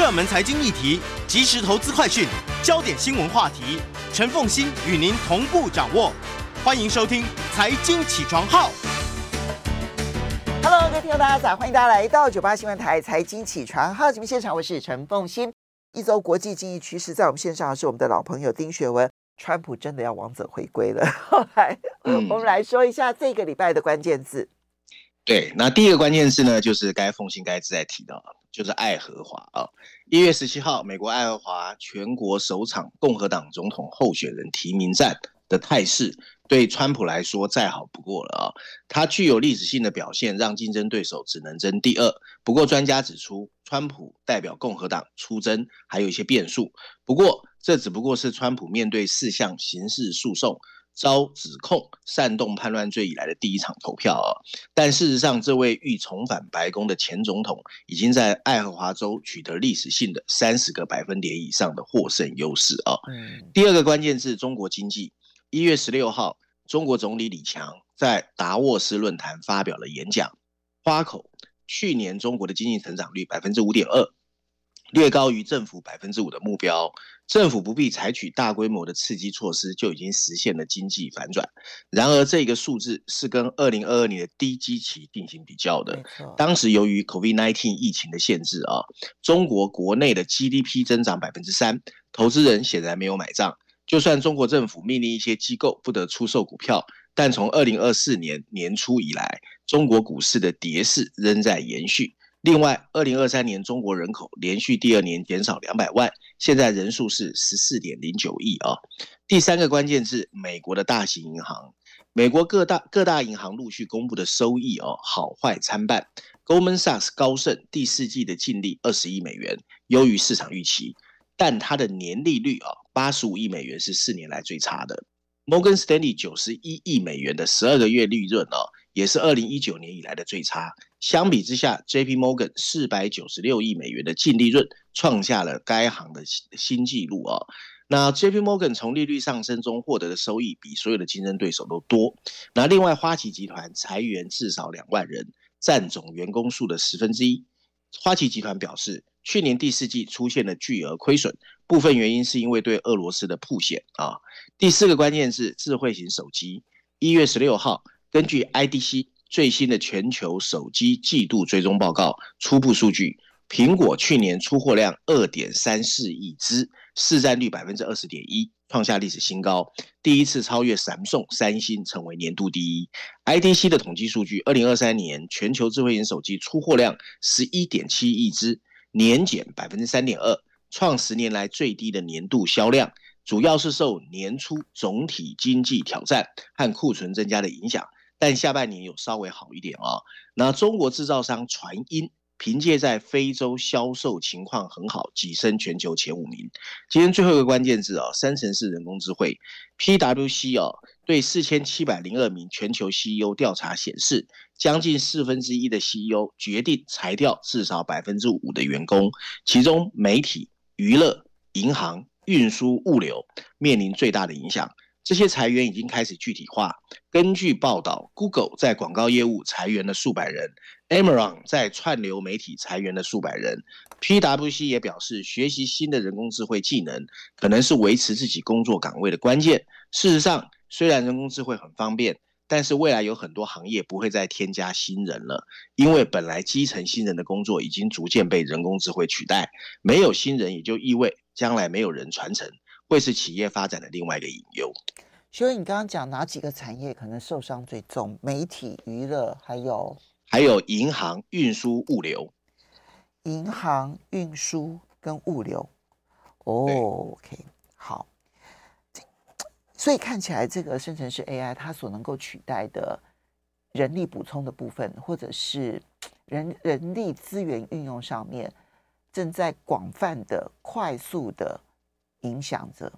热门财经议题、即时投资快讯、焦点新闻话题，陈凤欣与您同步掌握。欢迎收听《财经起床号》。Hello，各位听众大家早，欢迎大家来到九八新闻台《财经起床号》节目现场，我是陈凤欣。一周国际经济趋势，在我们线上是我们的老朋友丁学文。川普真的要王者回归了。后来，我们来说一下这个礼拜的关键字。对，那第一个关键字呢，就是该凤馨该自在提到，就是爱荷华啊。一月十七号，美国爱荷华全国首场共和党总统候选人提名战的态势，对川普来说再好不过了啊。他具有历史性的表现，让竞争对手只能争第二。不过，专家指出，川普代表共和党出征，还有一些变数。不过，这只不过是川普面对四项刑事诉讼遭指控煽动叛乱罪以来的第一场投票啊！但事实上，这位欲重返白宫的前总统已经在爱荷华州取得历史性的三十个百分点以上的获胜优势啊！第二个关键是：中国经济。一月十六号，中国总理李强在达沃斯论坛发表了演讲，花口去年中国的经济成长率百分之五点二。略高于政府百分之五的目标，政府不必采取大规模的刺激措施，就已经实现了经济反转。然而，这个数字是跟二零二二年的低基期进行比较的。当时由于 COVID-19 疫情的限制啊，中国国内的 GDP 增长百分之三，投资人显然没有买账。就算中国政府命令一些机构不得出售股票，但从二零二四年年初以来，中国股市的跌势仍在延续。另外，二零二三年中国人口连续第二年减少两百万，现在人数是十四点零九亿啊。第三个关键字，美国的大型银行，美国各大各大银行陆续公布的收益哦，好坏参半。Goldman Sachs 高盛第四季的净利二十亿美元，优于市场预期，但它的年利率啊，八十五亿美元是四年来最差的。Morgan Stanley 九十一亿美元的十二个月利润哦，也是二零一九年以来的最差。相比之下，J.P. Morgan 四百九十六亿美元的净利润创下了该行的新新纪录啊。那 J.P. Morgan 从利率上升中获得的收益比所有的竞争对手都多。那另外，花旗集团裁员至少两万人，占总员工数的十分之一。花旗集团表示，去年第四季出现了巨额亏损，部分原因是因为对俄罗斯的曝险啊。第四个关键是智慧型手机。一月十六号，根据 IDC。最新的全球手机季度追踪报告初步数据，苹果去年出货量二点三四亿只，市占率百分之二十点一，创下历史新高，第一次超越 Samsung 三星成为年度第一。IDC 的统计数据，二零二三年全球智慧型手机出货量十一点七亿只，年减百分之三点二，创十年来最低的年度销量，主要是受年初总体经济挑战和库存增加的影响。但下半年有稍微好一点啊、哦。那中国制造商传音凭借在非洲销售情况很好，跻身全球前五名。今天最后一个关键字啊、哦，三成式人工智慧，PwC 哦，对四千七百零二名全球 CEO 调查显示，将近四分之一的 CEO 决定裁掉至少百分之五的员工，其中媒体、娱乐、银行、运输、物流面临最大的影响。这些裁员已经开始具体化。根据报道，Google 在广告业务裁员了数百人，Amazon 在串流媒体裁员了数百人。PwC 也表示，学习新的人工智慧技能可能是维持自己工作岗位的关键。事实上，虽然人工智慧很方便，但是未来有很多行业不会再添加新人了，因为本来基层新人的工作已经逐渐被人工智慧取代。没有新人，也就意味将来没有人传承。会是企业发展的另外一个隐忧。所以你刚刚讲哪几个产业可能受伤最重？媒体、娱乐，还有还有银行、运输、物流。银行、运输跟物流。哦，OK，好。所以看起来，这个生成式 AI 它所能够取代的人力补充的部分，或者是人人力资源运用上面，正在广泛的、快速的影响着。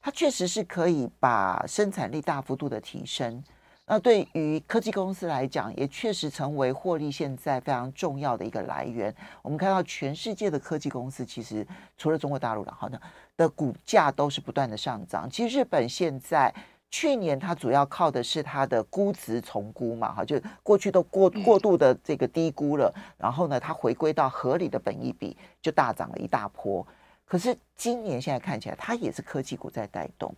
它确实是可以把生产力大幅度的提升。那对于科技公司来讲，也确实成为获利现在非常重要的一个来源。我们看到全世界的科技公司，其实除了中国大陆，然后呢的股价都是不断的上涨。其实日本现在去年它主要靠的是它的估值重估嘛，哈，就过去都过过度的这个低估了，然后呢它回归到合理的本益比，就大涨了一大波。可是今年现在看起来，它也是科技股在带动。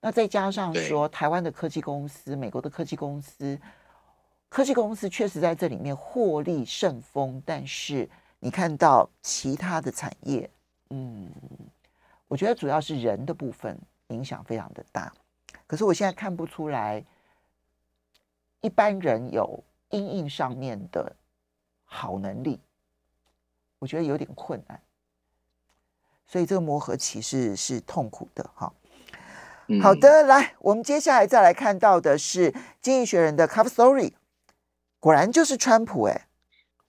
那再加上说，台湾的科技公司、美国的科技公司，科技公司确实在这里面获利甚丰。但是你看到其他的产业，嗯，我觉得主要是人的部分影响非常的大。可是我现在看不出来，一般人有因应上面的好能力，我觉得有点困难。所以这个磨合期是是痛苦的哈。好的，来，我们接下来再来看到的是《经济学人》的 Cover Story，果然就是川普哎。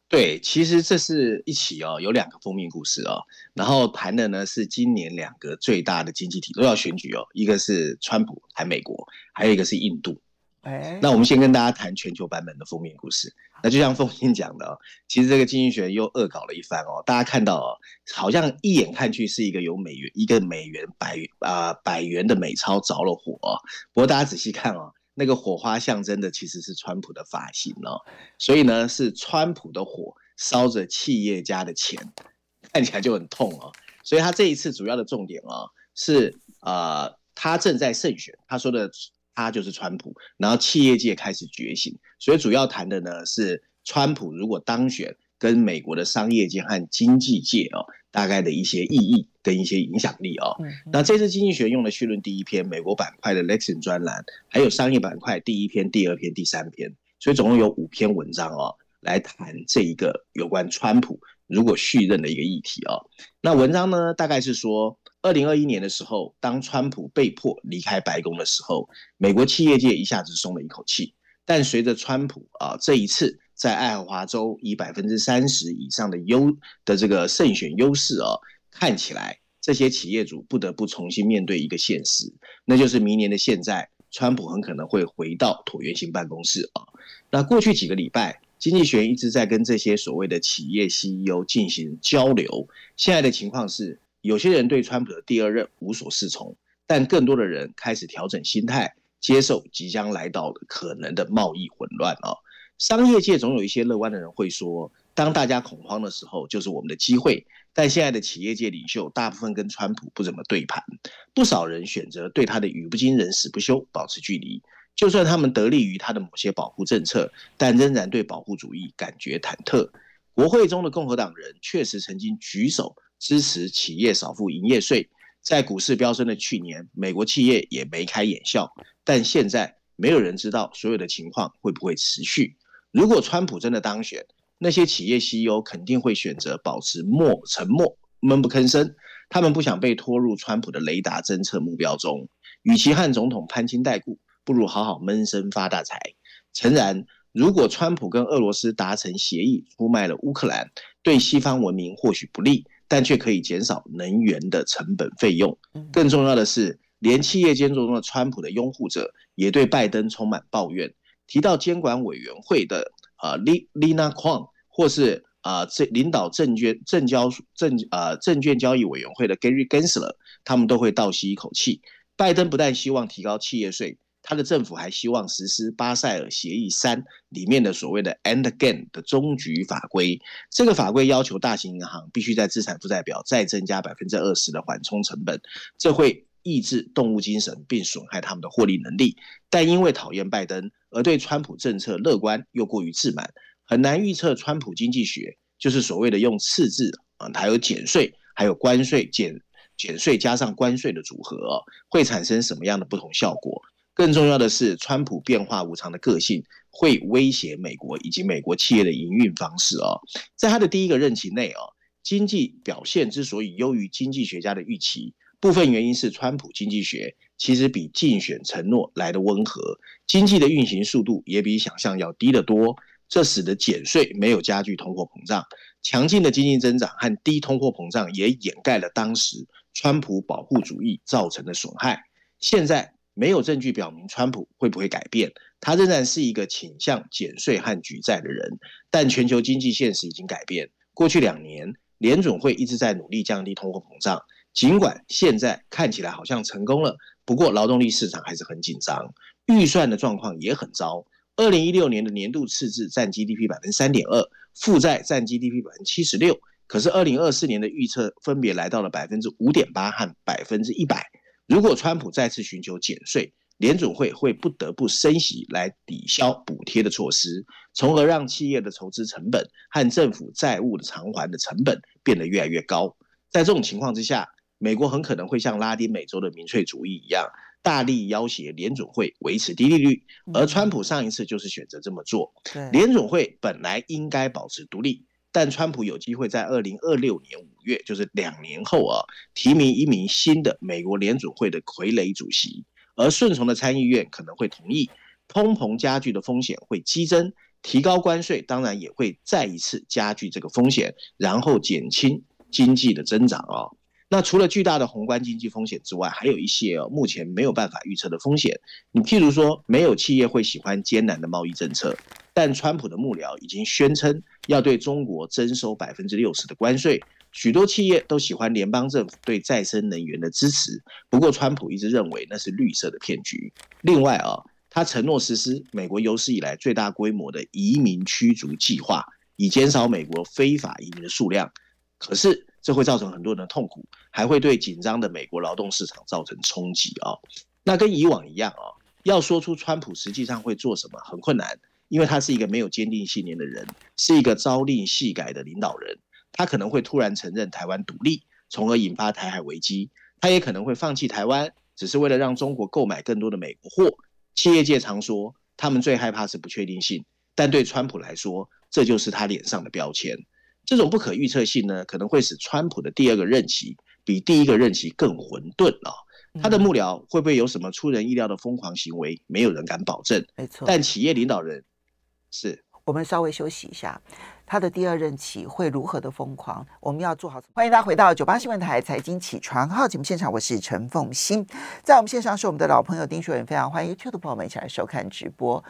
对，其实这是一起哦，有两个封面故事哦，然后谈的呢是今年两个最大的经济体都要选举哦，一个是川普谈美国，还有一个是印度。哎，那我们先跟大家谈全球版本的封面故事。那就像凤英讲的哦，其实这个经济学又恶搞了一番哦。大家看到哦，好像一眼看去是一个有美元，一个美元百啊、呃、百元的美钞着了火哦。不过大家仔细看哦，那个火花象征的其实是川普的发型哦。所以呢，是川普的火烧着企业家的钱，看起来就很痛哦。所以他这一次主要的重点哦，是呃，他正在胜选，他说的。他就是川普，然后企业界开始觉醒，所以主要谈的呢是川普如果当选，跟美国的商业界和经济界哦，大概的一些意义跟一些影响力哦。那这次经济学用的序论第一篇美国板块的 Lexington 专栏，还有商业板块第一篇、第二篇、第三篇，所以总共有五篇文章哦，来谈这一个有关川普如果续任的一个议题哦。那文章呢，大概是说。二零二一年的时候，当川普被迫离开白宫的时候，美国企业界一下子松了一口气。但随着川普啊这一次在爱荷华州以百分之三十以上的优的这个胜选优势啊，看起来这些企业主不得不重新面对一个现实，那就是明年的现在，川普很可能会回到椭圆形办公室啊。那过去几个礼拜，经济学一直在跟这些所谓的企业 CEO 进行交流。现在的情况是。有些人对川普的第二任无所适从，但更多的人开始调整心态，接受即将来到的可能的贸易混乱啊。商业界总有一些乐观的人会说，当大家恐慌的时候，就是我们的机会。但现在的企业界领袖大部分跟川普不怎么对盘，不少人选择对他的语不惊人死不休保持距离。就算他们得利于他的某些保护政策，但仍然对保护主义感觉忐忑。国会中的共和党人确实曾经举手。支持企业少付营业税，在股市飙升的去年，美国企业也眉开眼笑。但现在没有人知道所有的情况会不会持续。如果川普真的当选，那些企业 CEO 肯定会选择保持默沉默，闷不吭声。他们不想被拖入川普的雷达侦测目标中。与其和总统攀亲带故，不如好好闷声发大财。诚然，如果川普跟俄罗斯达成协议，出卖了乌克兰，对西方文明或许不利。但却可以减少能源的成本费用。更重要的是，连企业监督中的川普的拥护者也对拜登充满抱怨。提到监管委员会的啊，Lina kwang 或是啊，这领导证券证交证啊证券交易委员会的 Gary Gensler，他们都会倒吸一口气。拜登不但希望提高企业税。他的政府还希望实施巴塞尔协议三里面的所谓的 “end game” 的终局法规。这个法规要求大型银行必须在资产负债表再增加百分之二十的缓冲成本，这会抑制动物精神并损害他们的获利能力。但因为讨厌拜登而对川普政策乐观又过于自满，很难预测川普经济学就是所谓的用赤字啊，还有减税，还有关税减减税加上关税的组合，会产生什么样的不同效果。更重要的是，川普变化无常的个性会威胁美国以及美国企业的营运方式哦。在他的第一个任期内哦，经济表现之所以优于经济学家的预期，部分原因是川普经济学其实比竞选承诺来得温和，经济的运行速度也比想象要低得多。这使得减税没有加剧通货膨胀。强劲的经济增长和低通货膨胀也掩盖了当时川普保护主义造成的损害。现在没有证据表明川普会不会改变，他仍然是一个倾向减税和举债的人。但全球经济现实已经改变。过去两年，联准会一直在努力降低通货膨胀，尽管现在看起来好像成功了，不过劳动力市场还是很紧张，预算的状况也很糟。二零一六年的年度赤字占 GDP 百分之三点二，负债占 GDP 百分之七十六。可是二零二四年的预测分别来到了百分之五点八和百分之一百。如果川普再次寻求减税，联准会会不得不升息来抵消补贴的措施，从而让企业的筹资成本和政府债务的偿还的成本变得越来越高。在这种情况之下，美国很可能会像拉丁美洲的民粹主义一样。大力要挟联准会维持低利率，而川普上一次就是选择这么做。联准会本来应该保持独立，但川普有机会在二零二六年五月，就是两年后啊，提名一名新的美国联准会的傀儡主席，而顺从的参议院可能会同意，通膨加剧的风险会激增，提高关税当然也会再一次加剧这个风险，然后减轻经济的增长啊。那除了巨大的宏观经济风险之外，还有一些哦，目前没有办法预测的风险。你譬如说，没有企业会喜欢艰难的贸易政策，但川普的幕僚已经宣称要对中国征收百分之六十的关税。许多企业都喜欢联邦政府对再生能源的支持，不过川普一直认为那是绿色的骗局。另外啊，他承诺实施美国有史以来最大规模的移民驱逐计划，以减少美国非法移民的数量。可是，这会造成很多人的痛苦，还会对紧张的美国劳动市场造成冲击啊。那跟以往一样啊，要说出川普实际上会做什么很困难，因为他是一个没有坚定信念的人，是一个朝令夕改的领导人。他可能会突然承认台湾独立，从而引发台海危机；他也可能会放弃台湾，只是为了让中国购买更多的美国货。企业界常说，他们最害怕是不确定性，但对川普来说，这就是他脸上的标签。这种不可预测性呢，可能会使川普的第二个任期比第一个任期更混沌啊。他的幕僚会不会有什么出人意料的疯狂行为？没有人敢保证。没错，但企业领导人是。我们稍微休息一下，他的第二任期会如何的疯狂？我们要做好。欢迎大家回到九八新闻台财经起床号节目现场，我是陈凤欣，在我们线上是我们的老朋友丁学文，非常欢迎 YouTube 的朋友们一起来收看直播。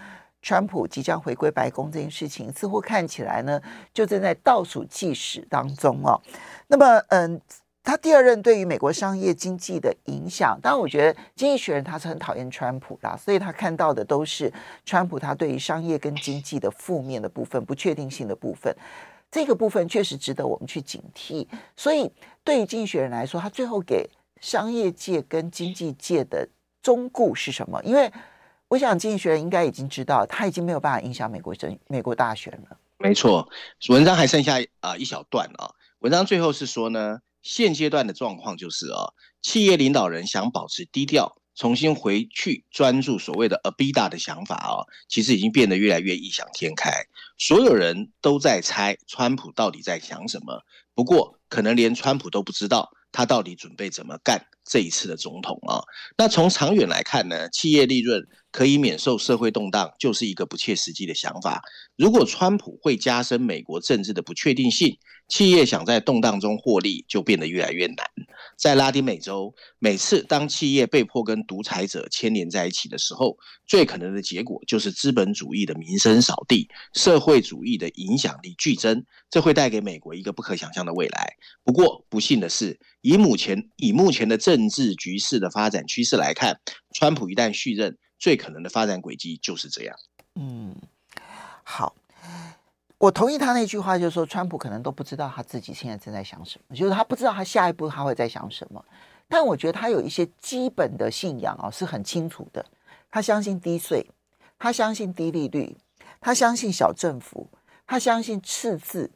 川普即将回归白宫这件事情，似乎看起来呢，就正在倒数计时当中哦。那么，嗯，他第二任对于美国商业经济的影响，当然，我觉得《经济学人》他是很讨厌川普啦，所以他看到的都是川普他对于商业跟经济的负面的部分、不确定性的部分。这个部分确实值得我们去警惕。所以，对于《经济学人》来说，他最后给商业界跟经济界的忠告是什么？因为我想，经济学人应该已经知道，他已经没有办法影响美国政美国大选了。没错，文章还剩下啊一小段啊。文章最后是说呢，现阶段的状况就是啊，企业领导人想保持低调，重新回去专注所谓的 Abida 的想法啊，其实已经变得越来越异想天开。所有人都在猜川普到底在想什么，不过可能连川普都不知道他到底准备怎么干这一次的总统啊。那从长远来看呢，企业利润。可以免受社会动荡，就是一个不切实际的想法。如果川普会加深美国政治的不确定性，企业想在动荡中获利就变得越来越难。在拉丁美洲，每次当企业被迫跟独裁者牵连在一起的时候，最可能的结果就是资本主义的名声扫地，社会主义的影响力剧增。这会带给美国一个不可想象的未来。不过，不幸的是，以目前以目前的政治局势的发展趋势来看，川普一旦续任，最可能的发展轨迹就是这样。嗯，好，我同意他那句话，就是说，川普可能都不知道他自己现在正在想什么，就是他不知道他下一步他会在想什么。但我觉得他有一些基本的信仰啊，是很清楚的。他相信低税，他相信低利率，他相信小政府，他相信赤字。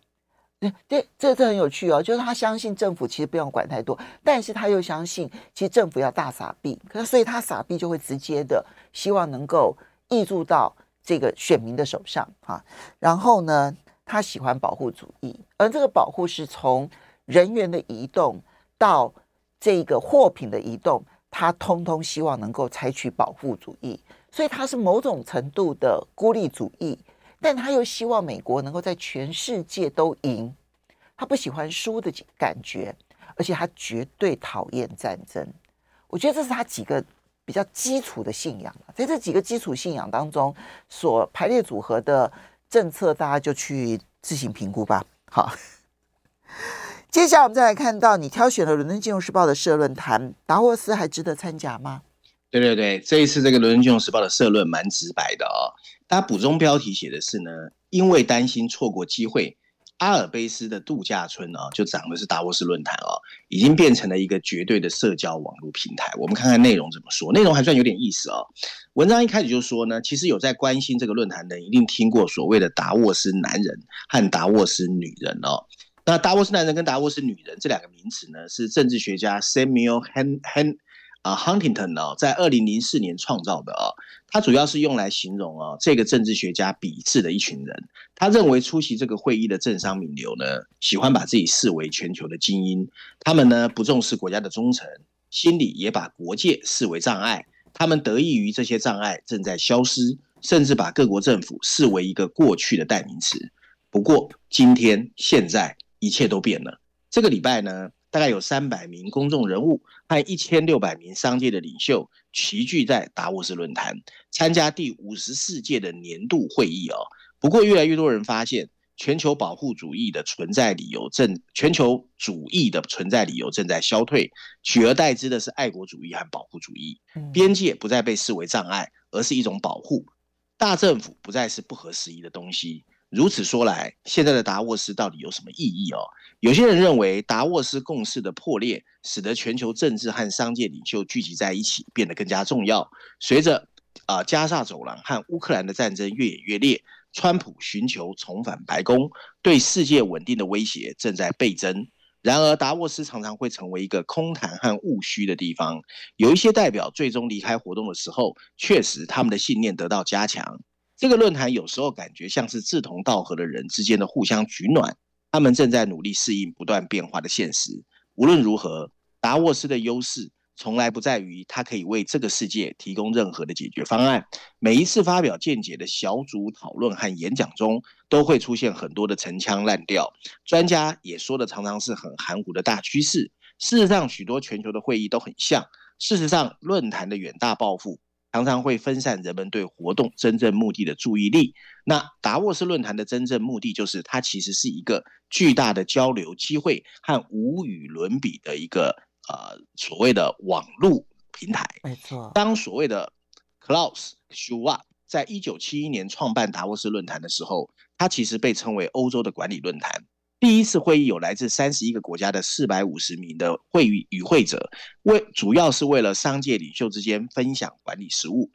对，这这很有趣哦，就是他相信政府其实不用管太多，但是他又相信其实政府要大撒币，可是所以他撒币就会直接的希望能够挹注到这个选民的手上啊。然后呢，他喜欢保护主义，而这个保护是从人员的移动到这个货品的移动，他通通希望能够采取保护主义，所以他是某种程度的孤立主义。但他又希望美国能够在全世界都赢，他不喜欢输的感觉，而且他绝对讨厌战争。我觉得这是他几个比较基础的信仰，在这几个基础信仰当中所排列组合的政策，大家就去自行评估吧。好，接下来我们再来看到你挑选了《伦敦金融时报》的社论坛，达沃斯还值得参加吗？对对对，这一次这个《伦敦金融时报》的社论蛮直白的哦。他补充标题写的是呢，因为担心错过机会，阿尔卑斯的度假村啊，就讲的是达沃斯论坛哦，已经变成了一个绝对的社交网络平台。我们看看内容怎么说，内容还算有点意思哦。文章一开始就说呢，其实有在关心这个论坛的人，一定听过所谓的达沃斯男人和达沃斯女人哦。那达沃斯男人跟达沃斯女人这两个名词呢，是政治学家 Samuel Hen Hen 啊，Huntington 呢，在二零零四年创造的啊，他主要是用来形容啊这个政治学家鄙视的一群人。他认为出席这个会议的政商名流呢，喜欢把自己视为全球的精英，他们呢不重视国家的忠诚，心里也把国界视为障碍。他们得益于这些障碍正在消失，甚至把各国政府视为一个过去的代名词。不过今天现在一切都变了。这个礼拜呢，大概有三百名公众人物和一千六百名商界的领袖齐聚在达沃斯论坛，参加第五十四届的年度会议哦。不过，越来越多人发现，全球保护主义的存在理由正全球主义的存在理由正在消退，取而代之的是爱国主义和保护主义。边界不再被视为障碍，而是一种保护。大政府不再是不合时宜的东西。如此说来，现在的达沃斯到底有什么意义哦？有些人认为，达沃斯共识的破裂，使得全球政治和商界领袖聚集在一起变得更加重要。随着啊、加沙走廊和乌克兰的战争越演越烈，川普寻求重返白宫，对世界稳定的威胁正在倍增。然而，达沃斯常常会成为一个空谈和务虚的地方。有一些代表最终离开活动的时候，确实他们的信念得到加强。这个论坛有时候感觉像是志同道合的人之间的互相取暖，他们正在努力适应不断变化的现实。无论如何，达沃斯的优势从来不在于他可以为这个世界提供任何的解决方案。每一次发表见解的小组讨论和演讲中，都会出现很多的陈腔滥调，专家也说的常常是很含糊的大趋势。事实上，许多全球的会议都很像。事实上，论坛的远大抱负。常常会分散人们对活动真正目的的注意力。那达沃斯论坛的真正目的，就是它其实是一个巨大的交流机会和无与伦比的一个呃所谓的网络平台。没错。当所谓的 Klaus Schwab 在一九七一年创办达沃斯论坛的时候，它其实被称为欧洲的管理论坛。第一次会议有来自三十一个国家的四百五十名的会议与会者，为主要是为了商界领袖之间分享管理实务。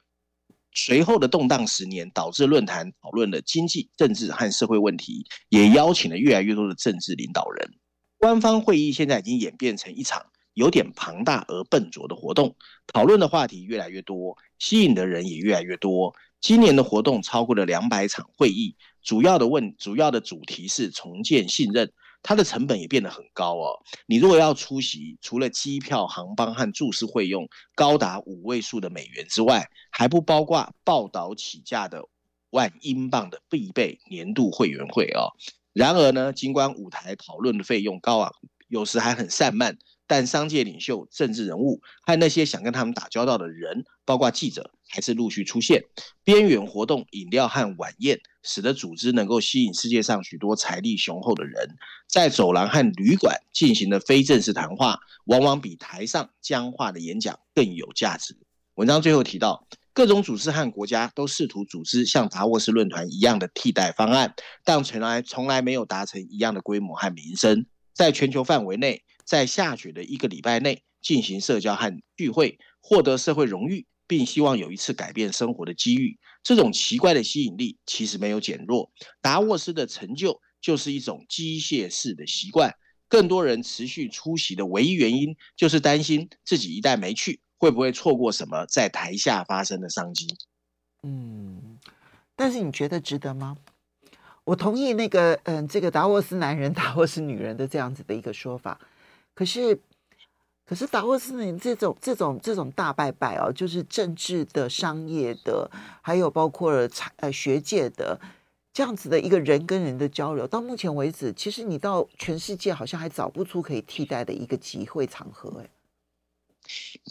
随后的动荡十年导致论坛讨论了经济、政治和社会问题，也邀请了越来越多的政治领导人。官方会议现在已经演变成一场有点庞大而笨拙的活动，讨论的话题越来越多，吸引的人也越来越多。今年的活动超过了两百场会议。主要的问，主要的主题是重建信任，它的成本也变得很高哦。你如果要出席，除了机票、航班和住宿费用高达五位数的美元之外，还不包括报道起价的万英镑的必备年度会员费哦。然而呢，尽管舞台讨论的费用高昂，有时还很散漫。但商界领袖、政治人物和那些想跟他们打交道的人，包括记者，还是陆续出现。边缘活动、饮料和晚宴，使得组织能够吸引世界上许多财力雄厚的人。在走廊和旅馆进行的非正式谈话，往往比台上僵化的演讲更有价值。文章最后提到，各种组织和国家都试图组织像达沃斯论坛一样的替代方案，但从来从来没有达成一样的规模和名声。在全球范围内。在下雪的一个礼拜内进行社交和聚会，获得社会荣誉，并希望有一次改变生活的机遇。这种奇怪的吸引力其实没有减弱。达沃斯的成就就是一种机械式的习惯。更多人持续出席的唯一原因，就是担心自己一旦没去，会不会错过什么在台下发生的商机。嗯，但是你觉得值得吗？我同意那个，嗯，这个达沃斯男人、达沃斯女人的这样子的一个说法。可是，可是达沃斯呢？这种这种这种大拜拜哦，就是政治的、商业的，还有包括了财呃学界的，这样子的一个人跟人的交流，到目前为止，其实你到全世界好像还找不出可以替代的一个集会场合，哎。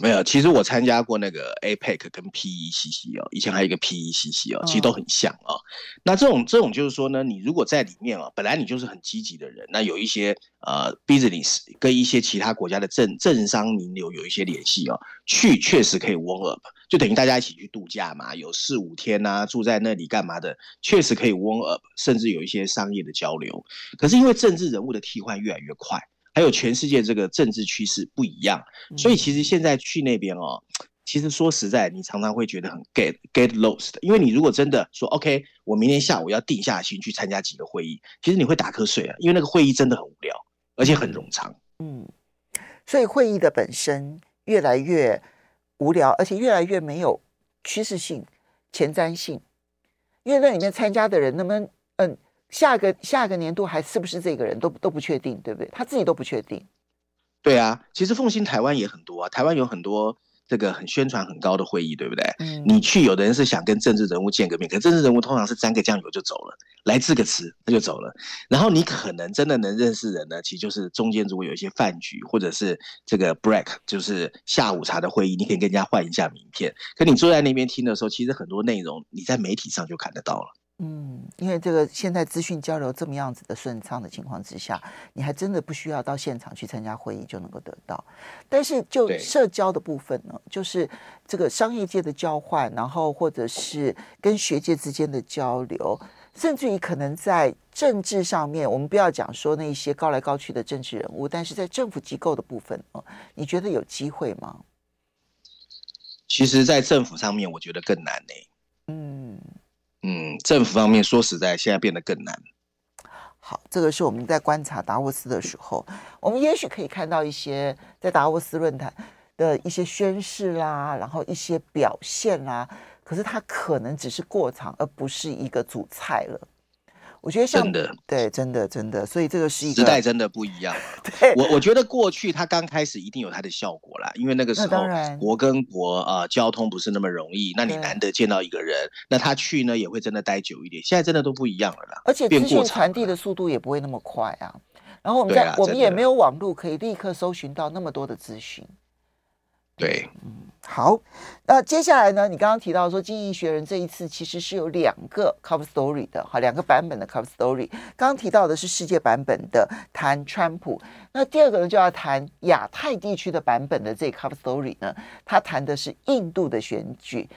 没有，其实我参加过那个 APEC 跟 PECC 哦，以前还有一个 PECC 哦，其实都很像哦。那这种这种就是说呢，你如果在里面哦，本来你就是很积极的人，那有一些呃 business 跟一些其他国家的政政商名流有一些联系哦，去确实可以 warm up，就等于大家一起去度假嘛，有四五天呐、啊，住在那里干嘛的，确实可以 warm up，甚至有一些商业的交流。可是因为政治人物的替换越来越快。还有全世界这个政治趋势不一样，所以其实现在去那边哦，其实说实在，你常常会觉得很 get get lost。因为你如果真的说 OK，我明天下午要定下心去参加几个会议，其实你会打瞌睡啊，因为那个会议真的很无聊，而且很冗长。嗯，所以会议的本身越来越无聊，而且越来越没有趋势性、前瞻性，因为那里面参加的人，那么嗯。下个下个年度还是不是这个人都都不确定，对不对？他自己都不确定。对啊，其实奉新台湾也很多啊，台湾有很多这个很宣传很高的会议，对不对？嗯。你去，有的人是想跟政治人物见个面，可政治人物通常是沾个酱油就走了，来致个词他就走了。然后你可能真的能认识人呢，其实就是中间如果有一些饭局或者是这个 break，就是下午茶的会议，你可以跟人家换一下名片。可你坐在那边听的时候，其实很多内容你在媒体上就看得到了。嗯，因为这个现在资讯交流这么样子的顺畅的情况之下，你还真的不需要到现场去参加会议就能够得到。但是就社交的部分呢，就是这个商业界的交换，然后或者是跟学界之间的交流，甚至于可能在政治上面，我们不要讲说那些高来高去的政治人物，但是在政府机构的部分啊，你觉得有机会吗？其实，在政府上面，我觉得更难呢。嗯。嗯，政府方面说实在，现在变得更难。好，这个是我们在观察达沃斯的时候，我们也许可以看到一些在达沃斯论坛的一些宣誓啦，然后一些表现啦，可是它可能只是过场，而不是一个主菜了。我觉得像真的对，真的真的，所以这个是一个时代真的不一样。对，我我觉得过去它刚开始一定有它的效果啦，因为那个时候国跟国啊、呃、交通不是那么容易，那你难得见到一个人，那他去呢也会真的待久一点。现在真的都不一样了啦，而且资讯传递的速度也不会那么快啊。然后我们在、啊、我们也没有网络可以立刻搜寻到那么多的资讯。对，嗯，好，那接下来呢？你刚刚提到说，《经济学人》这一次其实是有两个 cover story 的，哈，两个版本的 cover story。刚提到的是世界版本的，谈川普。那第二个呢，就要谈亚太地区的版本的这 cover story 呢，他谈的是印度的选举。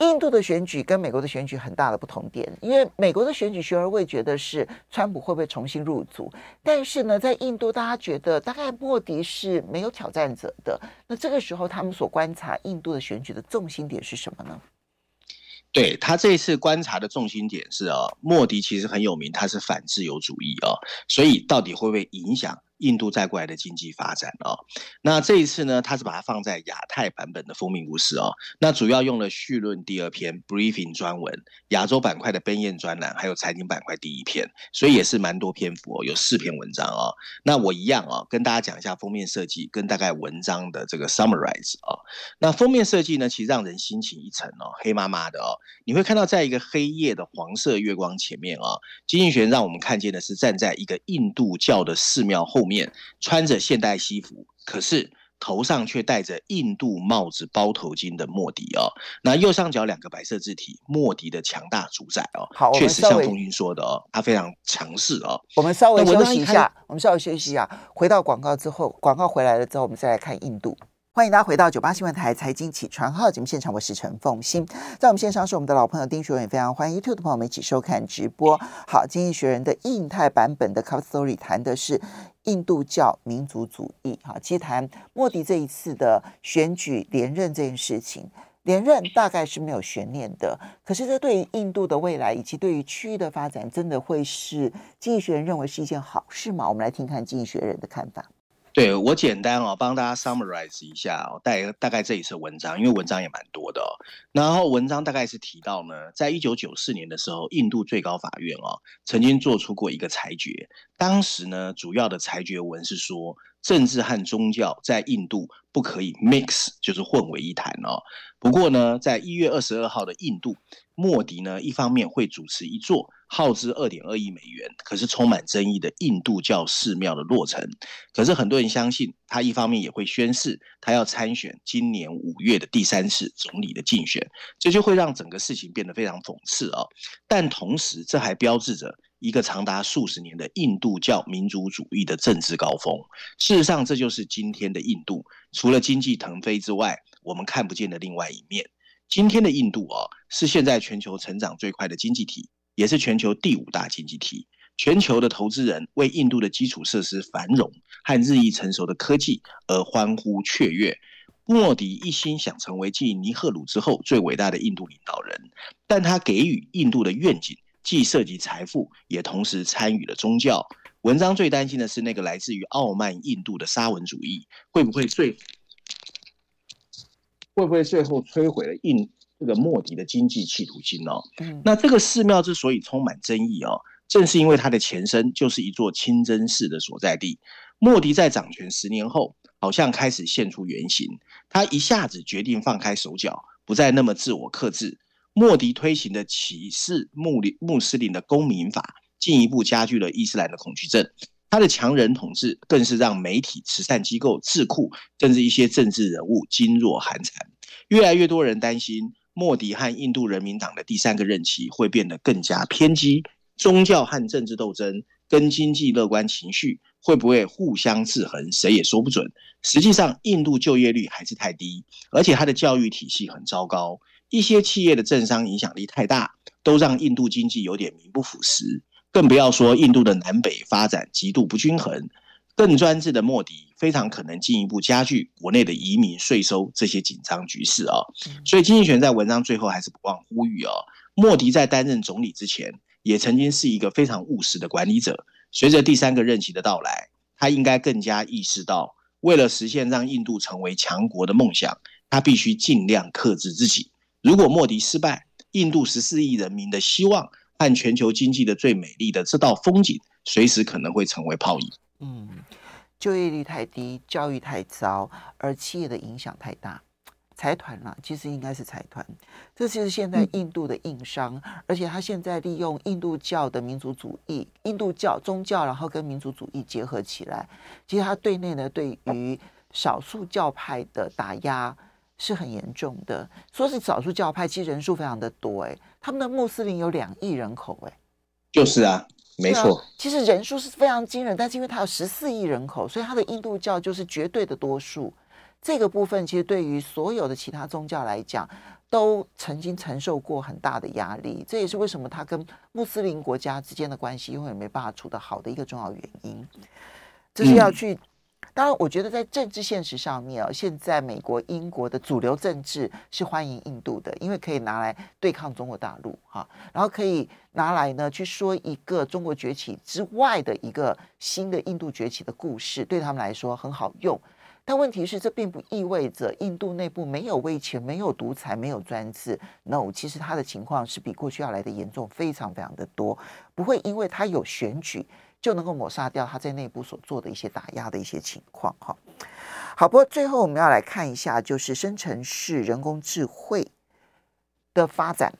印度的选举跟美国的选举很大的不同点，因为美国的选举悬而未决的是川普会不会重新入主，但是呢，在印度大家觉得大概莫迪是没有挑战者的。那这个时候他们所观察印度的选举的重心点是什么呢？对，他这一次观察的重心点是啊，莫迪其实很有名，他是反自由主义啊，所以到底会不会影响？印度再过来的经济发展哦，那这一次呢，他是把它放在亚太版本的封面故事哦，那主要用了绪论第二篇 briefing 专文，亚洲板块的奔燕专栏，还有财经板块第一篇，所以也是蛮多篇幅哦，有四篇文章哦。那我一样哦，跟大家讲一下封面设计跟大概文章的这个 summarize 哦。那封面设计呢，其实让人心情一沉哦，黑麻麻的哦，你会看到在一个黑夜的黄色月光前面哦，经济学让我们看见的是站在一个印度教的寺庙后面。穿着现代西服，可是头上却戴着印度帽子包头巾的莫迪哦。那右上角两个白色字体，莫迪的强大主宰哦。好，确实像凤君说的哦，他非常强势哦。我们稍微休息一下，我们稍微休息一下，回到广告之后，广告回来了之后，我们再来看印度。欢迎大家回到九八新闻台财经起床号节目现场，我是陈凤欣，在我们线上是我们的老朋友丁学文，也非常欢迎 YouTube 的朋友们一起收看直播。好，经济学人的印太版本的 Cover Story 谈的是印度教民族主义。哈，其实谈莫迪这一次的选举连任这件事情，连任大概是没有悬念的。可是这对于印度的未来以及对于区域的发展，真的会是经济学人认为是一件好事吗？我们来听看经济学人的看法。对，我简单哦，帮大家 summarize 一下哦，大大概这一次文章，因为文章也蛮多的哦。然后文章大概是提到呢，在一九九四年的时候，印度最高法院哦曾经做出过一个裁决，当时呢主要的裁决文是说，政治和宗教在印度不可以 mix，就是混为一谈哦。不过呢，在一月二十二号的印度，莫迪呢一方面会主持一座耗资二点二亿美元，可是充满争议的印度教寺庙的落成。可是很多人相信，他一方面也会宣誓他要参选今年五月的第三次总理的竞选，这就会让整个事情变得非常讽刺啊、哦。但同时，这还标志着一个长达数十年的印度教民族主义的政治高峰。事实上，这就是今天的印度，除了经济腾飞之外，我们看不见的另外一面。今天的印度啊、哦，是现在全球成长最快的经济体。也是全球第五大经济体，全球的投资人为印度的基础设施繁荣和日益成熟的科技而欢呼雀跃。莫迪一心想成为继尼赫鲁之后最伟大的印度领导人，但他给予印度的愿景既涉及财富，也同时参与了宗教。文章最担心的是那个来自于傲慢印度的沙文主义会不会最会不会最后摧毁了印。这个莫迪的经济企图心哦，那这个寺庙之所以充满争议哦，正是因为它的前身就是一座清真寺的所在地。莫迪在掌权十年后，好像开始现出原形，他一下子决定放开手脚，不再那么自我克制。莫迪推行的歧视穆里穆斯林的公民法，进一步加剧了伊斯兰的恐惧症。他的强人统治，更是让媒体、慈善机构、智库，甚至一些政治人物噤若寒蝉。越来越多人担心。莫迪和印度人民党的第三个任期会变得更加偏激，宗教和政治斗争跟经济乐观情绪会不会互相制衡，谁也说不准。实际上，印度就业率还是太低，而且它的教育体系很糟糕，一些企业的政商影响力太大，都让印度经济有点名不符实。更不要说印度的南北发展极度不均衡。更专制的莫迪非常可能进一步加剧国内的移民、税收这些紧张局势啊、哦。所以，经济学在文章最后还是不忘呼吁哦，莫迪在担任总理之前，也曾经是一个非常务实的管理者。随着第三个任期的到来，他应该更加意识到，为了实现让印度成为强国的梦想，他必须尽量克制自己。如果莫迪失败，印度十四亿人民的希望和全球经济的最美丽的这道风景，随时可能会成为泡影。嗯，就业率太低，教育太糟，而企业的影响太大，财团啦，其实应该是财团。这就是现在印度的硬伤，嗯、而且他现在利用印度教的民族主义、印度教宗教，然后跟民族主义结合起来。其实他对内呢，对于少数教派的打压是很严重的。说是少数教派，其实人数非常的多，哎，他们的穆斯林有两亿人口，哎，就是啊。没错、啊，其实人数是非常惊人，但是因为它有十四亿人口，所以它的印度教就是绝对的多数。这个部分其实对于所有的其他宗教来讲，都曾经承受过很大的压力。这也是为什么它跟穆斯林国家之间的关系永远没办法处得好的一个重要原因。这是要去。当然，我觉得在政治现实上面啊，现在美国、英国的主流政治是欢迎印度的，因为可以拿来对抗中国大陆哈，然后可以拿来呢去说一个中国崛起之外的一个新的印度崛起的故事，对他们来说很好用。但问题是，这并不意味着印度内部没有威权、没有独裁、没有专制。No，其实他的情况是比过去要来的严重，非常非常的多，不会因为他有选举。就能够抹杀掉他在内部所做的一些打压的一些情况哈。好，不过最后我们要来看一下，就是生成式人工智慧的发展。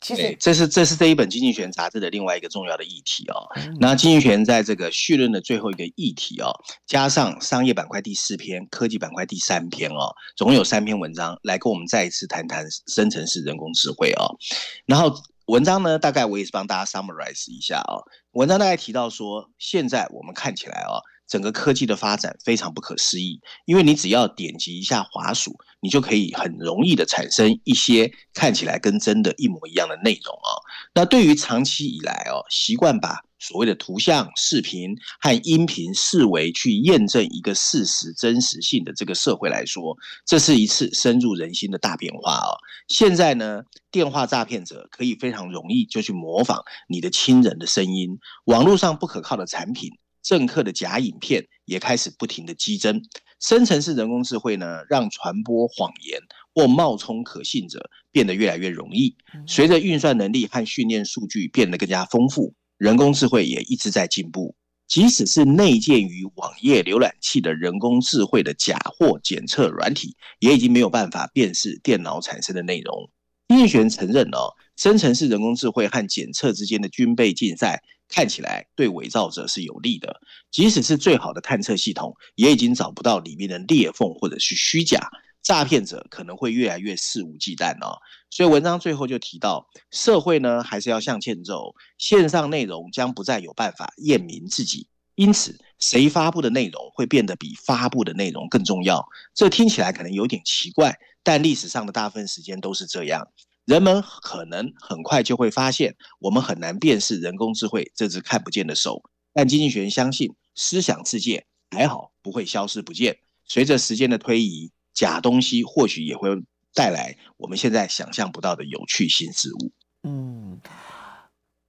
其实这是这是这一本《经济学人》杂志的另外一个重要的议题哦。那《经济学人》在这个序论的最后一个议题哦，加上商业板块第四篇、科技板块第三篇哦，总共有三篇文章来跟我们再一次谈谈生成式人工智慧哦。然后。文章呢，大概我也是帮大家 summarize 一下、哦。文章大概提到说，现在我们看起来、哦，整个科技的发展非常不可思议，因为你只要点击一下滑鼠，你就可以很容易的产生一些看起来跟真的一模一样的内容、哦。那对于长期以来哦，习惯把所谓的图像、视频和音频视为去验证一个事实真实性的这个社会来说，这是一次深入人心的大变化啊！现在呢，电话诈骗者可以非常容易就去模仿你的亲人的声音，网络上不可靠的产品、政客的假影片也开始不停的激增。生成式人工智慧呢，让传播谎言或冒充可信者变得越来越容易。随着运算能力和训练数据变得更加丰富。人工智慧也一直在进步，即使是内建于网页浏览器的人工智慧的假货检测软体，也已经没有办法辨识电脑产生的内容。经济学人承认哦，生成式人工智慧和检测之间的军备竞赛，看起来对伪造者是有利的。即使是最好的探测系统，也已经找不到里面的裂缝或者是虚假，诈骗者可能会越来越肆无忌惮哦。所以文章最后就提到，社会呢还是要向前走，线上内容将不再有办法验明自己。因此，谁发布的内容会变得比发布的内容更重要。这听起来可能有点奇怪，但历史上的大部分时间都是这样。人们可能很快就会发现，我们很难辨识人工智慧这只看不见的手。但经济学人相信，思想世界还好不会消失不见。随着时间的推移，假东西或许也会带来我们现在想象不到的有趣新事物。嗯。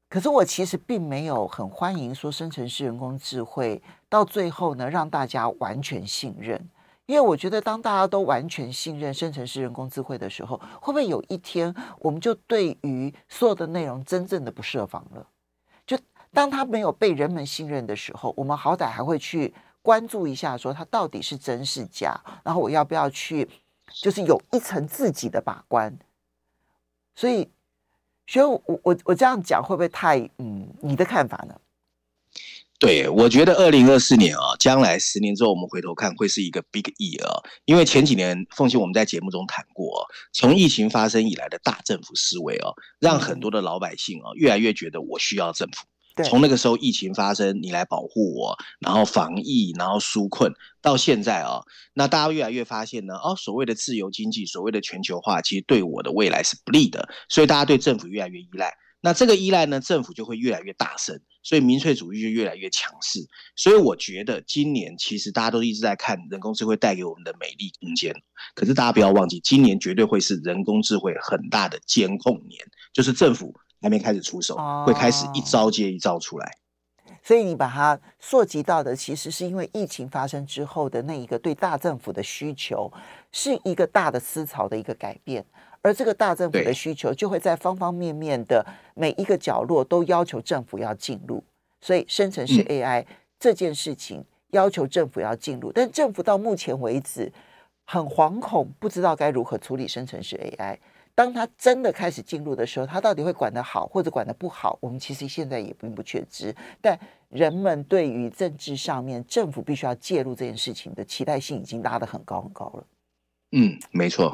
可是我其实并没有很欢迎说生成式人工智慧到最后呢，让大家完全信任，因为我觉得当大家都完全信任生成式人工智慧的时候，会不会有一天我们就对于所有的内容真正的不设防了？就当它没有被人们信任的时候，我们好歹还会去关注一下，说它到底是真是假，然后我要不要去，就是有一层自己的把关，所以。所以我我我这样讲会不会太嗯？你的看法呢？对，我觉得二零二四年啊，将来十年之后我们回头看会是一个 big year 啊，因为前几年凤馨我们在节目中谈过，从疫情发生以来的大政府思维哦，让很多的老百姓啊越来越觉得我需要政府。从那个时候疫情发生，你来保护我，然后防疫，然后纾困，到现在啊，那大家越来越发现呢，哦，所谓的自由经济，所谓的全球化，其实对我的未来是不利的，所以大家对政府越来越依赖。那这个依赖呢，政府就会越来越大声，所以民粹主义就越来越强势。所以我觉得今年其实大家都一直在看人工智慧带给我们的美丽空间，可是大家不要忘记，今年绝对会是人工智慧很大的监控年，就是政府。还没开始出手，会开始一招接一招出来。哦，所以你把它溯及到的，其实是因为疫情发生之后的那一个对大政府的需求，是一个大的思潮的一个改变，而这个大政府的需求就会在方方面面的每一个角落都要求政府要进入，所以生成式 AI 这件事情要求政府要进入，但政府到目前为止很惶恐，不知道该如何处理生成式 AI。当他真的开始进入的时候，他到底会管得好或者管得不好，我们其实现在也并不确知。但人们对于政治上面政府必须要介入这件事情的期待性已经拉得很高很高了。嗯，没错，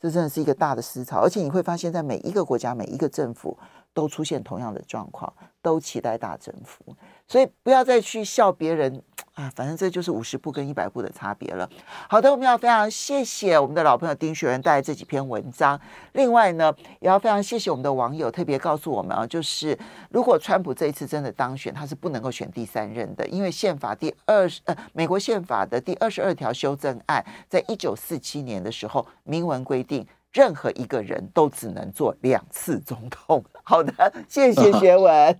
这真的是一个大的思潮，而且你会发现在每一个国家、每一个政府都出现同样的状况，都期待大政府。所以不要再去笑别人。啊，反正这就是五十步跟一百步的差别了。好的，我们要非常谢谢我们的老朋友丁学文带来这几篇文章。另外呢，也要非常谢谢我们的网友特别告诉我们啊，就是如果川普这一次真的当选，他是不能够选第三任的，因为宪法第二十呃，美国宪法的第二十二条修正案，在一九四七年的时候明文规定，任何一个人都只能做两次总统。好的，谢谢学 文。